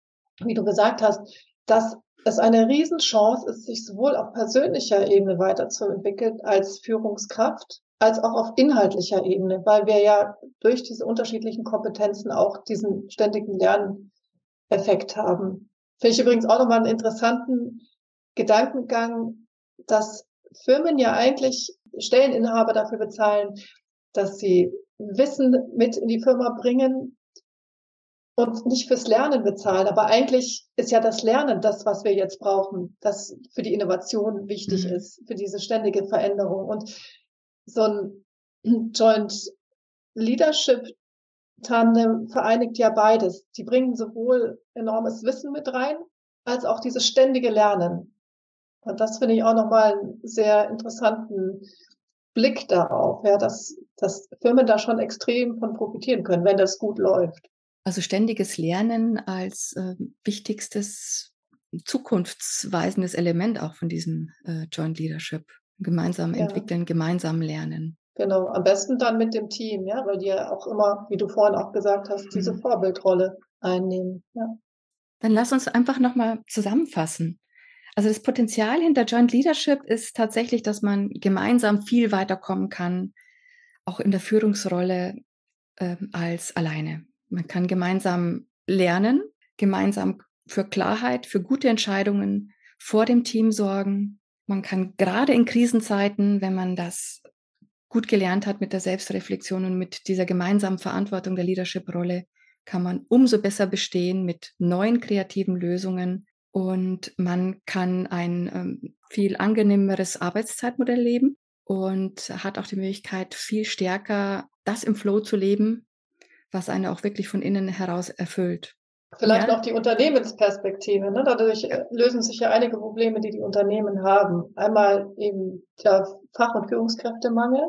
wie du gesagt hast, dass es eine Riesenchance ist, sich sowohl auf persönlicher Ebene weiterzuentwickeln als Führungskraft, als auch auf inhaltlicher Ebene, weil wir ja durch diese unterschiedlichen Kompetenzen auch diesen ständigen Lerneffekt haben. Finde ich übrigens auch nochmal einen interessanten Gedankengang, dass Firmen ja eigentlich Stelleninhaber dafür bezahlen, dass sie Wissen mit in die Firma bringen und nicht fürs Lernen bezahlen. Aber eigentlich ist ja das Lernen das, was wir jetzt brauchen, das für die Innovation wichtig mhm. ist, für diese ständige Veränderung. Und so ein Joint Leadership Tandem vereinigt ja beides. Die bringen sowohl enormes Wissen mit rein, als auch dieses ständige Lernen. Und das finde ich auch nochmal einen sehr interessanten Blick darauf, ja, dass, dass Firmen da schon extrem von profitieren können, wenn das gut läuft. Also ständiges Lernen als äh, wichtigstes zukunftsweisendes Element auch von diesem äh, Joint Leadership. Gemeinsam ja. entwickeln, gemeinsam lernen. Genau, am besten dann mit dem Team, ja, weil die ja auch immer, wie du vorhin auch gesagt hast, diese mhm. Vorbildrolle einnehmen. Ja. Dann lass uns einfach nochmal zusammenfassen. Also das Potenzial hinter Joint Leadership ist tatsächlich, dass man gemeinsam viel weiterkommen kann, auch in der Führungsrolle äh, als alleine. Man kann gemeinsam lernen, gemeinsam für Klarheit, für gute Entscheidungen vor dem Team sorgen. Man kann gerade in Krisenzeiten, wenn man das gut gelernt hat mit der Selbstreflexion und mit dieser gemeinsamen Verantwortung der Leadership-Rolle, kann man umso besser bestehen mit neuen kreativen Lösungen und man kann ein ähm, viel angenehmeres Arbeitszeitmodell leben und hat auch die Möglichkeit, viel stärker das im Flow zu leben, was einen auch wirklich von innen heraus erfüllt. Vielleicht ja. noch die Unternehmensperspektive. Ne? Dadurch äh, lösen sich ja einige Probleme, die die Unternehmen haben. Einmal eben der Fach- und Führungskräftemangel.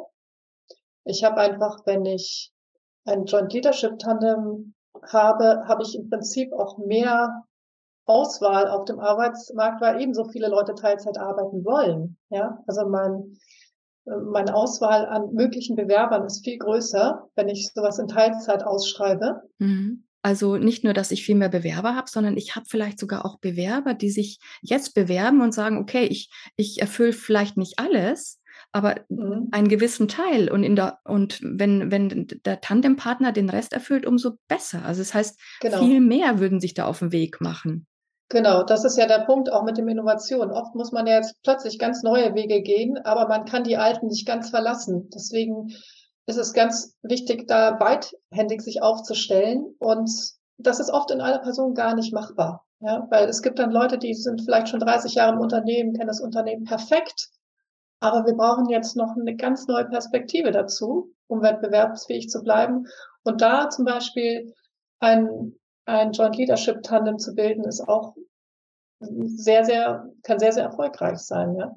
Ich habe einfach, wenn ich ein Joint Leadership Tandem habe, habe ich im Prinzip auch mehr Auswahl auf dem Arbeitsmarkt, weil ebenso viele Leute Teilzeit arbeiten wollen. Ja, also mein, äh, meine Auswahl an möglichen Bewerbern ist viel größer, wenn ich sowas in Teilzeit ausschreibe. Mhm. Also nicht nur, dass ich viel mehr Bewerber habe, sondern ich habe vielleicht sogar auch Bewerber, die sich jetzt bewerben und sagen, okay, ich, ich erfülle vielleicht nicht alles, aber mhm. einen gewissen Teil. Und, in der, und wenn, wenn der Tandempartner den Rest erfüllt, umso besser. Also das heißt, genau. viel mehr würden sich da auf den Weg machen. Genau, das ist ja der Punkt auch mit dem Innovation. Oft muss man ja jetzt plötzlich ganz neue Wege gehen, aber man kann die alten nicht ganz verlassen. Deswegen ist es ganz wichtig, da beidhändig sich aufzustellen. Und das ist oft in einer Person gar nicht machbar. Ja, weil es gibt dann Leute, die sind vielleicht schon 30 Jahre im Unternehmen, kennen das Unternehmen perfekt, aber wir brauchen jetzt noch eine ganz neue Perspektive dazu, um wettbewerbsfähig zu bleiben. Und da zum Beispiel ein, ein Joint Leadership Tandem zu bilden, ist auch sehr, sehr, kann sehr, sehr erfolgreich sein, ja.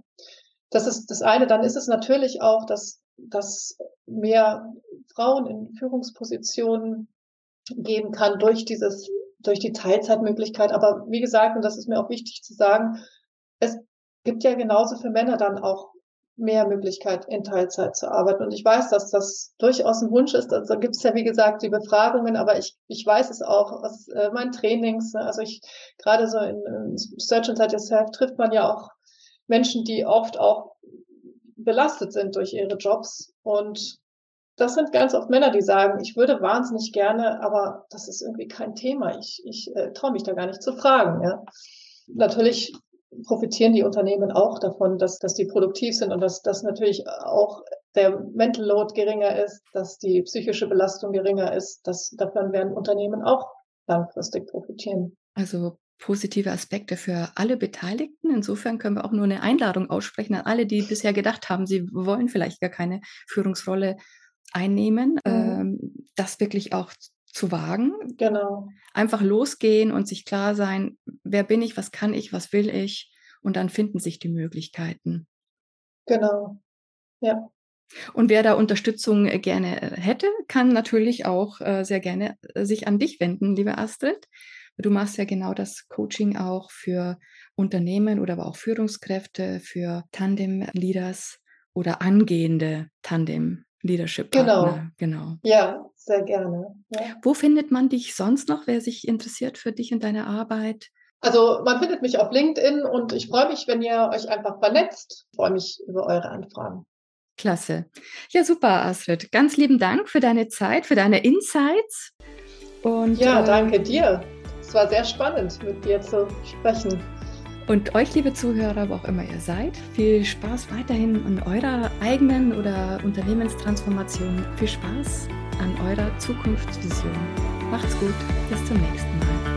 Das ist das eine. Dann ist es natürlich auch, dass, dass mehr Frauen in Führungspositionen geben kann durch dieses, durch die Teilzeitmöglichkeit. Aber wie gesagt, und das ist mir auch wichtig zu sagen, es gibt ja genauso für Männer dann auch mehr Möglichkeit, in Teilzeit zu arbeiten. Und ich weiß, dass das durchaus ein Wunsch ist. Also gibt es ja, wie gesagt, die Befragungen, aber ich, ich weiß es auch aus äh, meinen Trainings. Ne? Also ich, gerade so in, in Search Inside Yourself trifft man ja auch Menschen, die oft auch belastet sind durch ihre Jobs. Und das sind ganz oft Männer, die sagen, ich würde wahnsinnig gerne, aber das ist irgendwie kein Thema. Ich, ich äh, traue mich da gar nicht zu fragen. Ja. Natürlich profitieren die Unternehmen auch davon, dass, dass die produktiv sind und dass, dass natürlich auch der Mental Load geringer ist, dass die psychische Belastung geringer ist. Das, davon werden Unternehmen auch langfristig profitieren. Also positive Aspekte für alle Beteiligten. Insofern können wir auch nur eine Einladung aussprechen an alle, die bisher gedacht haben, sie wollen vielleicht gar keine Führungsrolle einnehmen, mhm. ähm, das wirklich auch zu wagen. Genau. Einfach losgehen und sich klar sein, wer bin ich, was kann ich, was will ich und dann finden sich die Möglichkeiten. Genau. Ja. Und wer da Unterstützung äh, gerne äh, hätte, kann natürlich auch äh, sehr gerne sich an dich wenden, liebe Astrid. Du machst ja genau das Coaching auch für Unternehmen oder aber auch Führungskräfte, für Tandem-Leaders oder angehende Tandem-Leadership-Partner. Genau. genau. Ja, sehr gerne. Ja. Wo findet man dich sonst noch, wer sich interessiert für dich und deine Arbeit? Also man findet mich auf LinkedIn und ich freue mich, wenn ihr euch einfach vernetzt. Ich freue mich über eure Anfragen. Klasse. Ja, super, Astrid. Ganz lieben Dank für deine Zeit, für deine Insights. Und, ja, äh, danke dir. Es war sehr spannend, mit dir zu sprechen. Und euch, liebe Zuhörer, wo auch immer ihr seid, viel Spaß weiterhin an eurer eigenen oder Unternehmenstransformation. Viel Spaß an eurer Zukunftsvision. Macht's gut, bis zum nächsten Mal.